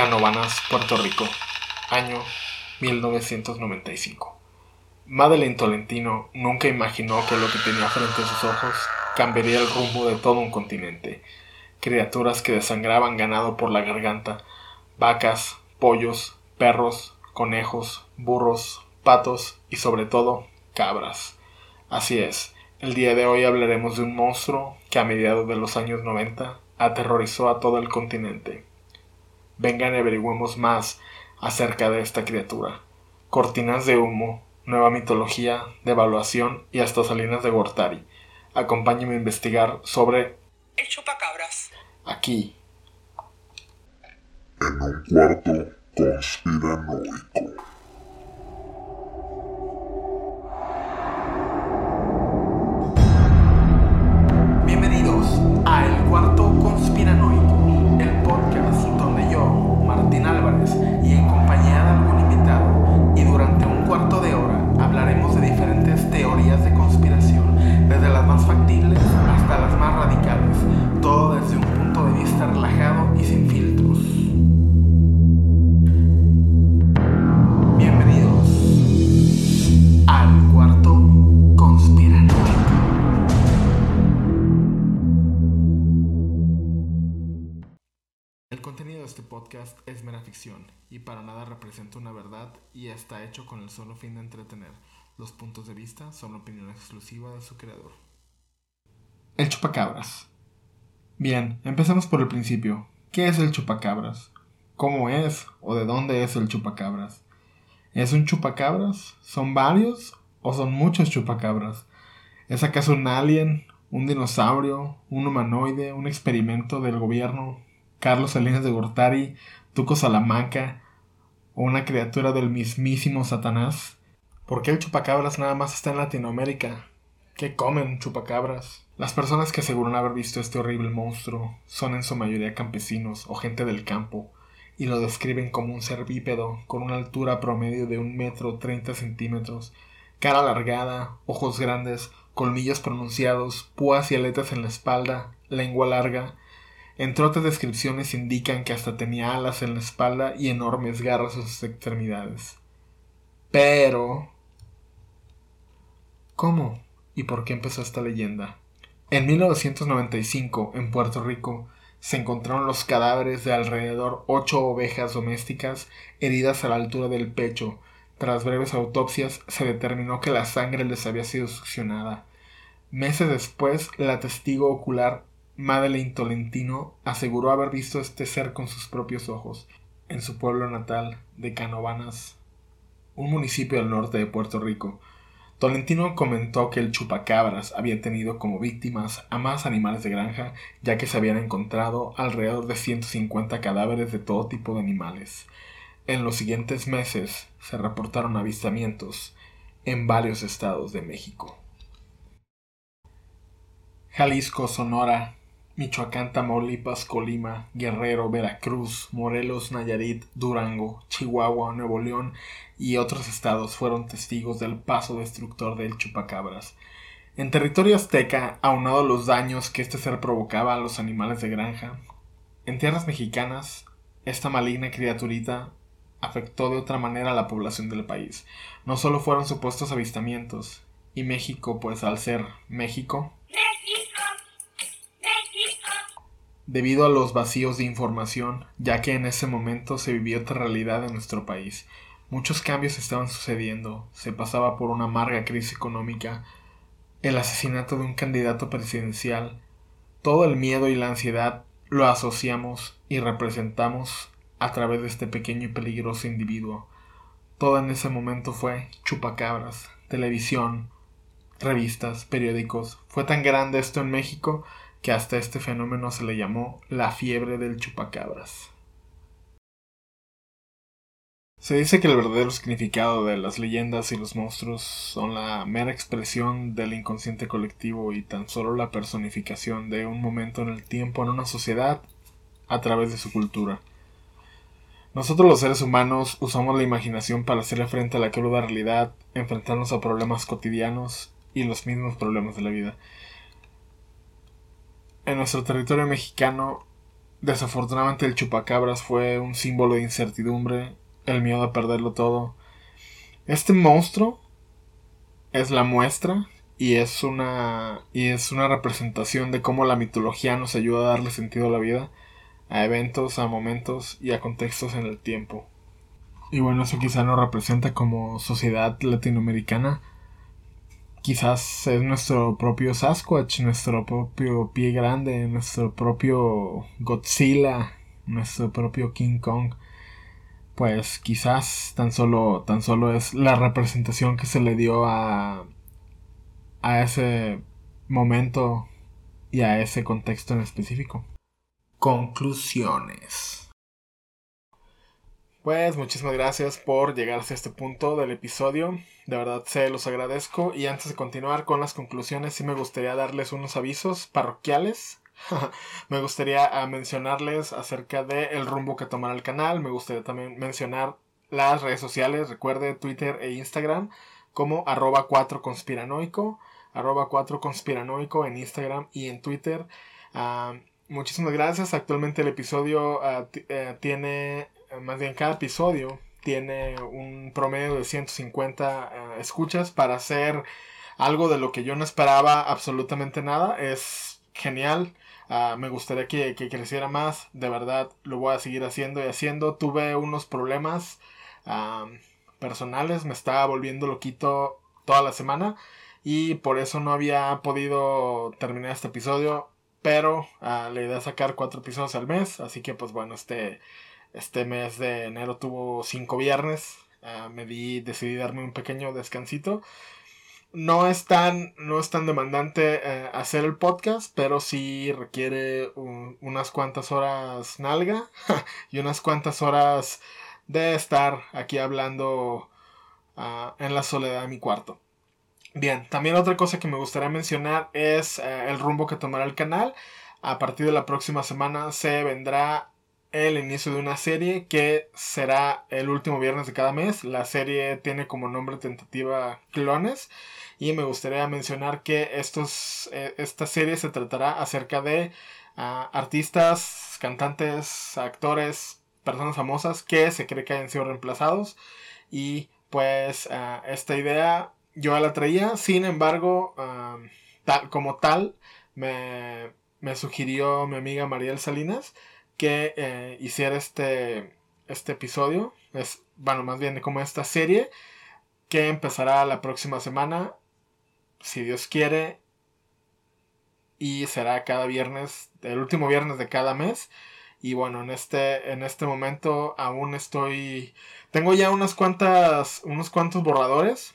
Canovanas, Puerto Rico, año 1995. Madeleine Tolentino nunca imaginó que lo que tenía frente a sus ojos cambiaría el rumbo de todo un continente. Criaturas que desangraban ganado por la garganta, vacas, pollos, perros, conejos, burros, patos y sobre todo cabras. Así es, el día de hoy hablaremos de un monstruo que a mediados de los años 90 aterrorizó a todo el continente. Vengan y averigüemos más acerca de esta criatura. Cortinas de humo, nueva mitología, devaluación y hasta Salinas de Gortari. Acompáñenme a investigar sobre el chupacabras. Aquí. En un cuarto conspiranoico. Es mera ficción y para nada representa una verdad y está hecho con el solo fin de entretener. Los puntos de vista son opinión exclusiva de su creador. El chupacabras. Bien, empecemos por el principio. ¿Qué es el chupacabras? ¿Cómo es o de dónde es el chupacabras? ¿Es un chupacabras? ¿Son varios o son muchos chupacabras? ¿Es acaso un alien, un dinosaurio, un humanoide, un experimento del gobierno, Carlos Salinas de Gortari, Tuco Salamanca o una criatura del mismísimo Satanás? ¿Por qué el chupacabras nada más está en Latinoamérica? ¿Qué comen chupacabras? Las personas que aseguran haber visto este horrible monstruo son en su mayoría campesinos o gente del campo, y lo describen como un ser bípedo con una altura promedio de un metro treinta centímetros, cara alargada, ojos grandes, colmillos pronunciados, púas y aletas en la espalda, lengua larga, entre otras descripciones indican que hasta tenía alas en la espalda y enormes garras en sus extremidades. Pero... ¿Cómo? ¿Y por qué empezó esta leyenda? En 1995, en Puerto Rico, se encontraron los cadáveres de alrededor ocho ovejas domésticas heridas a la altura del pecho. Tras breves autopsias se determinó que la sangre les había sido succionada. Meses después, la testigo ocular Madeleine Tolentino aseguró haber visto este ser con sus propios ojos en su pueblo natal de Canovanas, un municipio al norte de Puerto Rico. Tolentino comentó que el chupacabras había tenido como víctimas a más animales de granja, ya que se habían encontrado alrededor de 150 cadáveres de todo tipo de animales. En los siguientes meses se reportaron avistamientos en varios estados de México. Jalisco, Sonora, Michoacán, Tamaulipas, Colima, Guerrero, Veracruz, Morelos, Nayarit, Durango, Chihuahua, Nuevo León y otros estados fueron testigos del paso destructor del chupacabras. En territorio azteca, aunado los daños que este ser provocaba a los animales de granja, en tierras mexicanas, esta maligna criaturita afectó de otra manera a la población del país. No solo fueron supuestos avistamientos, y México, pues al ser México, debido a los vacíos de información, ya que en ese momento se vivía otra realidad en nuestro país. Muchos cambios estaban sucediendo, se pasaba por una amarga crisis económica, el asesinato de un candidato presidencial, todo el miedo y la ansiedad lo asociamos y representamos a través de este pequeño y peligroso individuo. Todo en ese momento fue chupacabras, televisión, revistas, periódicos. Fue tan grande esto en México que hasta este fenómeno se le llamó la fiebre del chupacabras. Se dice que el verdadero significado de las leyendas y los monstruos son la mera expresión del inconsciente colectivo y tan solo la personificación de un momento en el tiempo en una sociedad a través de su cultura. Nosotros los seres humanos usamos la imaginación para hacerle frente a la cruda realidad, enfrentarnos a problemas cotidianos y los mismos problemas de la vida en nuestro territorio mexicano Desafortunadamente el chupacabras fue un símbolo de incertidumbre, el miedo a perderlo todo. Este monstruo es la muestra y es una y es una representación de cómo la mitología nos ayuda a darle sentido a la vida, a eventos, a momentos y a contextos en el tiempo. Y bueno, eso quizá nos representa como sociedad latinoamericana. Quizás es nuestro propio Sasquatch, nuestro propio pie grande, nuestro propio Godzilla, nuestro propio King Kong. Pues quizás tan solo, tan solo es la representación que se le dio a, a ese momento y a ese contexto en específico. Conclusiones. Pues muchísimas gracias por llegar hasta este punto del episodio. De verdad se los agradezco. Y antes de continuar con las conclusiones, sí me gustaría darles unos avisos parroquiales. me gustaría ah, mencionarles acerca del rumbo que tomará el canal. Me gustaría también mencionar las redes sociales. Recuerde Twitter e Instagram como arroba 4 conspiranoico. Arroba 4 conspiranoico en Instagram y en Twitter. Ah, muchísimas gracias. Actualmente el episodio ah, eh, tiene más bien cada episodio tiene un promedio de 150 eh, escuchas para hacer algo de lo que yo no esperaba absolutamente nada. Es genial. Ah, me gustaría que, creciera más. De verdad, lo voy a seguir haciendo y haciendo. Tuve unos problemas ah, personales. Me estaba volviendo loquito toda la semana. Y por eso no había podido terminar este episodio. Pero uh, la idea es sacar cuatro episodios al mes. Así que pues bueno, este este mes de enero tuvo cinco viernes. Ah, me di, decidí darme un pequeño descansito. No es tan, no es tan demandante eh, hacer el podcast, pero sí requiere unas cuantas horas nalga y unas cuantas horas de estar aquí hablando ah, en la soledad de mi cuarto. Bien, también otra cosa que me gustaría mencionar es eh, el rumbo que tomará el canal. A partir de la próxima semana se vendrá el inicio de una serie que será el último viernes de cada mes. La serie tiene como nombre tentativa Clones. Y me gustaría mencionar que estos, eh, esta serie se tratará acerca de ah, artistas, cantantes, actores, personas famosas que se cree que hayan sido reemplazados. Y pues ah, esta idea yo la traía. Sin embargo, ah, tal, como tal, me, me sugirió mi amiga Mariel Salinas que eh, hiciera este, este episodio. Es, bueno, más bien como esta serie que empezará la próxima semana, si Dios quiere, y será cada viernes, el último viernes de cada mes. Y bueno, en este, en este momento aún estoy, tengo ya unas cuantas, unos cuantos borradores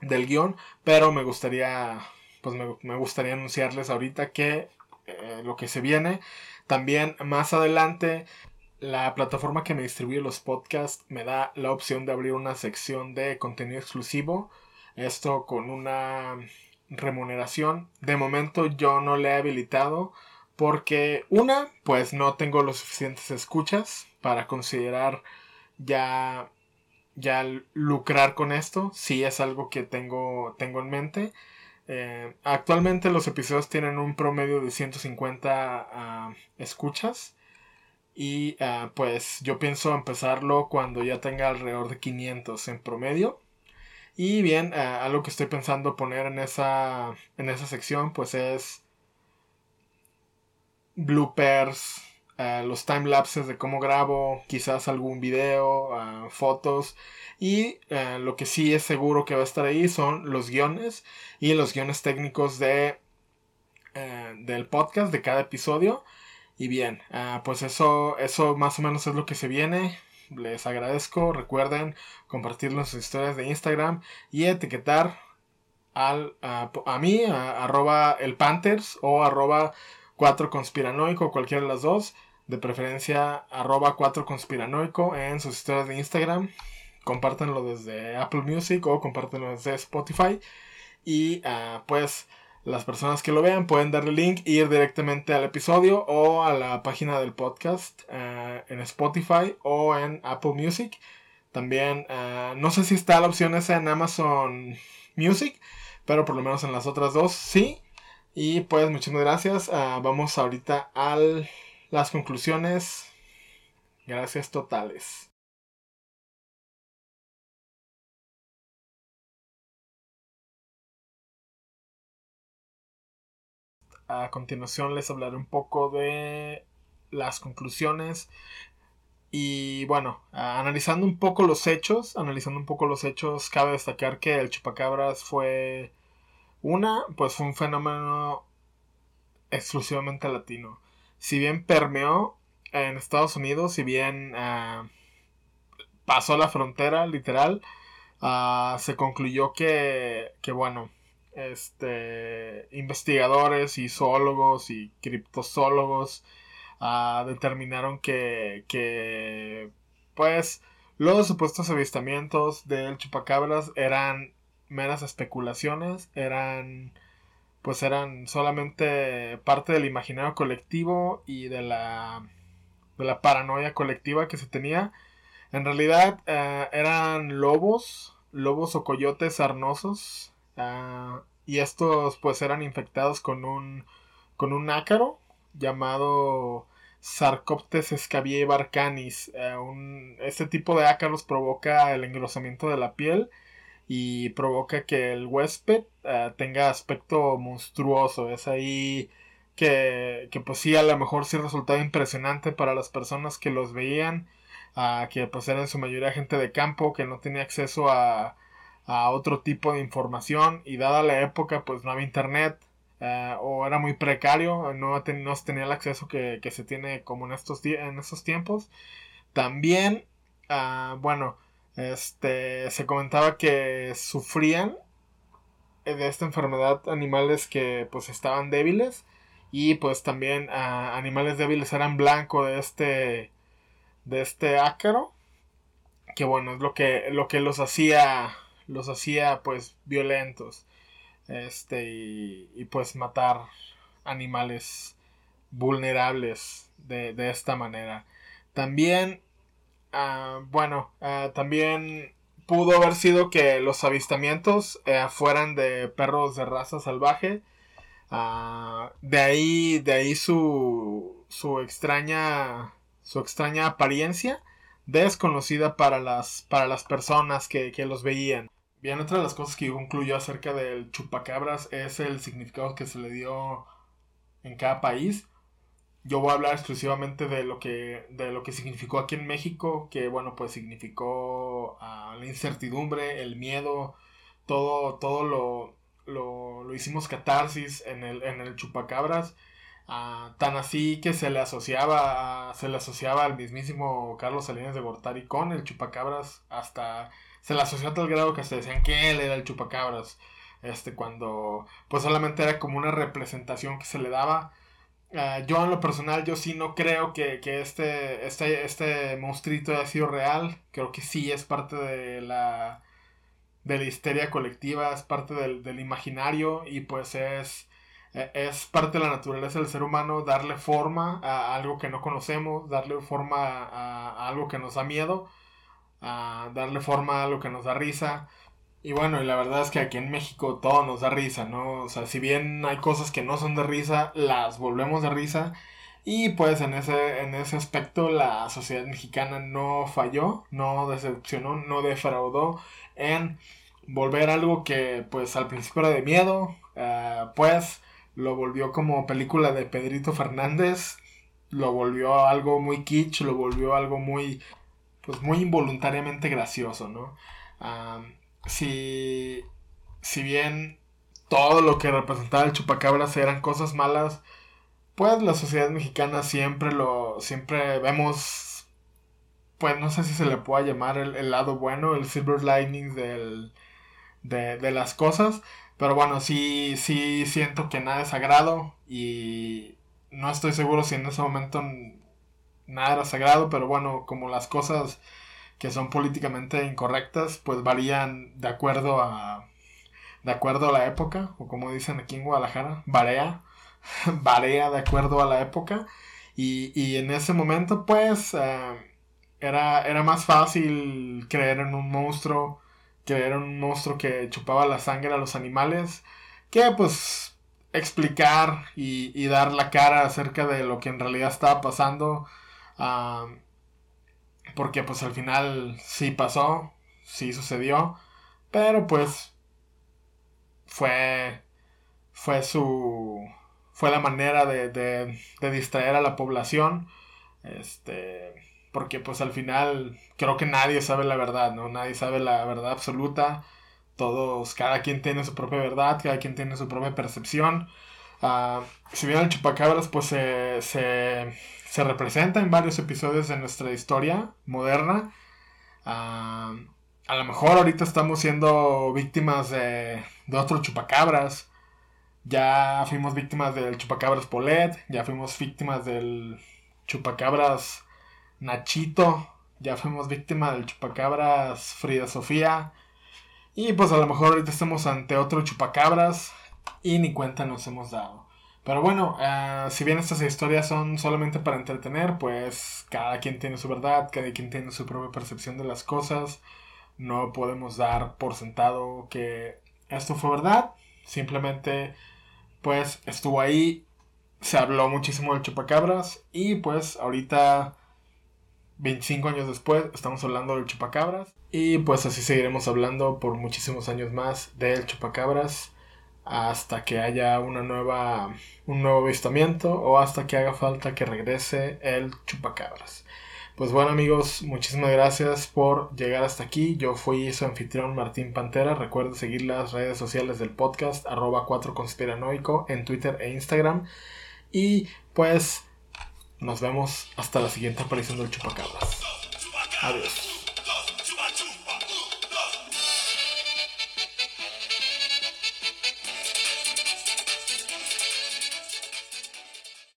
del guion, pero me gustaría, pues me, gustaría anunciarles ahorita que eh, lo que se viene también más adelante, la plataforma que me distribuye los podcasts me da la opción de abrir una sección de contenido exclusivo. Esto con una remuneración. De momento yo no le he habilitado porque una, pues no tengo los suficientes escuchas para considerar ya ya lucrar con esto. Sí es algo que tengo tengo en mente. Eh, actualmente los episodios tienen un promedio de 150 ah, escuchas. Y ah, pues yo pienso empezarlo cuando ya tenga alrededor de 500 en promedio. Y bien, ah, algo que estoy pensando poner en esa, en esa sección pues es bloopers, los time lapses de cómo grabo, quizás algún video, fotos y eh, lo que sí es seguro que va a estar ahí son los guiones y los guiones técnicos de, eh, del podcast de cada episodio. Y bien, eh, pues eso, eso más o menos es lo que se viene. Les agradezco. Recuerden compartirlo en sus historias de Instagram y etiquetar al, a, mí, arroba el Panthers o arroba 4 conspiranoico, cualquiera de las dos. De preferencia arroba 4 conspiranoico en sus historias de Instagram compártanlo desde Apple Music o compártanlo desde Spotify. Y ah, pues las personas que lo vean pueden darle link e ir directamente al episodio o a la página del podcast ah, en Spotify o en Apple Music. También ah, no sé si está la opción esa en Amazon Music, pero por lo menos en las otras dos sí. Y pues muchísimas gracias. vamos ahorita al las conclusiones, gracias totales. A continuación les hablaré un poco de las conclusiones y bueno, analizando un poco los hechos, analizando un poco los hechos, cabe destacar que el chupacabras fue una, pues fue un fenómeno exclusivamente latino. Si bien permeó en Estados Unidos, si bien ah, pasó la frontera, literal, ah, se concluyó que, que, bueno, este, investigadores y zoólogos y criptozoólogos ah, determinaron que, que, pues, los supuestos avistamientos del chupacabras eran meras especulaciones, eran pues eran solamente parte del imaginario colectivo y de la, de la paranoia colectiva que se tenía. En realidad eh, eran lobos, lobos o coyotes sarnosos, ah, y estos pues eran infectados con un, con un ácaro llamado Sarcoptes scabiei barcanis. Eh, este tipo de ácaros provoca el engrosamiento de la piel y provoca que el huésped eh, tenga aspecto monstruoso. Es ahí que, que, pues sí, a lo mejor sí resultaba impresionante para las personas que los veían, que pues eran en su mayoría gente de campo, que no tenía acceso a, a otro tipo de información y dada la época pues no había internet. Eh, o era muy precario, no, no se tenía el acceso que, que, se tiene como en estos, en estos tiempos. También, ah, bueno, este, se comentaba que sufrían de esta enfermedad animales que pues estaban débiles y pues también animales débiles eran blanco de este de este ácaro que bueno es lo que lo que los hacía los hacía pues violentos este y, pues matar animales vulnerables de, de esta manera. También Ah, bueno, ah, también pudo haber sido que los avistamientos eh, fueran de perros de raza salvaje. Ah, de ahí, de ahí su, su extraña, su extraña apariencia desconocida para las, para las personas que, que los veían. Bien, otra de las cosas que concluyó acerca del chupacabras es el significado que se le dio en cada país yo voy a hablar exclusivamente de lo que de lo que significó aquí en México que bueno pues significó ah, la incertidumbre el miedo todo todo lo, lo, hicimos catarsis en el en el chupacabras. Ah, tan así que se le asociaba se le asociaba al mismísimo Carlos Salinas de Gortari con el chupacabras hasta se le asoció a tal grado que se decían que él era el chupacabras este cuando pues solamente era como una representación que se le daba Ah, yo en lo personal, yo sí no creo que, este, este, este monstruito haya sido real. Creo que sí es parte de la, de la histeria colectiva, es parte del, imaginario y pues es, e, es parte de la naturaleza del ser humano darle forma a algo que no conocemos, darle forma a, algo que nos da miedo, a darle forma a algo que nos da risa. Y bueno, y la verdad es que aquí en México todo nos da risa, ¿no? O sea, si bien hay cosas que no son de risa, las volvemos de risa. Y pues en ese, en ese aspecto la sociedad mexicana no falló, no decepcionó, no defraudó en volver algo que pues al principio era de miedo, eh, pues lo volvió como película de Pedrito Fernández, lo volvió algo muy kitsch, lo volvió algo muy, pues muy involuntariamente gracioso, ¿no? Si, si bien todo lo que representaba el chupacabras eran cosas malas, pues la sociedad mexicana siempre lo, siempre vemos, pues no sé si se le pueda llamar el, lado bueno, el silver lining del, de, de, las cosas, pero bueno, sí, sí siento que nada es sagrado y no estoy seguro si en ese momento nada era sagrado, pero bueno, como las cosas que son políticamente incorrectas, pues varían de acuerdo a de acuerdo a la época, o como dicen aquí en Guadalajara, varía, varía de acuerdo a la época. Y, y en ese momento, pues, eh, era, era más fácil creer en un monstruo, creer en un monstruo que chupaba la sangre a los animales, que pues explicar y, dar la cara acerca de lo que en realidad estaba pasando. Porque pues al final sí pasó, sí sucedió. Pero pues fue, fue su, fue la manera de, de, distraer a la población. Este, porque pues al final creo que nadie sabe la verdad, ¿no? Nadie sabe la verdad absoluta. Todos, cada quien tiene su propia verdad, cada quien tiene su propia percepción. Uh, si bien el chupacabras pues se, se, se, representa en varios episodios de nuestra historia moderna. Uh, a lo mejor ahorita estamos siendo víctimas de, de chupacabras. Ya fuimos víctimas del chupacabras Polet, ya fuimos víctimas del chupacabras Nachito, ya fuimos víctimas del chupacabras Frida Sofía. Y pues a lo mejor ahorita estamos ante otro chupacabras y ni cuenta nos hemos dado. Pero bueno, uh, si bien estas historias son solamente para entretener, pues cada quien tiene su verdad, cada quien tiene su propia percepción de las cosas no podemos dar por sentado que esto fue verdad. Simplemente, pues estuvo ahí, se habló muchísimo del chupacabras y pues ahorita, 25 años después, estamos hablando del chupacabras y pues así seguiremos hablando por muchísimos años más del chupacabras hasta que haya una nueva, un nuevo avistamiento o hasta que haga falta que regrese el chupacabras. Pues bueno amigos, muchísimas gracias por llegar hasta aquí. Yo fui su anfitrión Martín Pantera. Recuerden seguir las redes sociales del podcast arroba 4 conspiranoico en Twitter e Instagram. Y pues nos vemos hasta la siguiente aparición del Chupacabras. Adiós.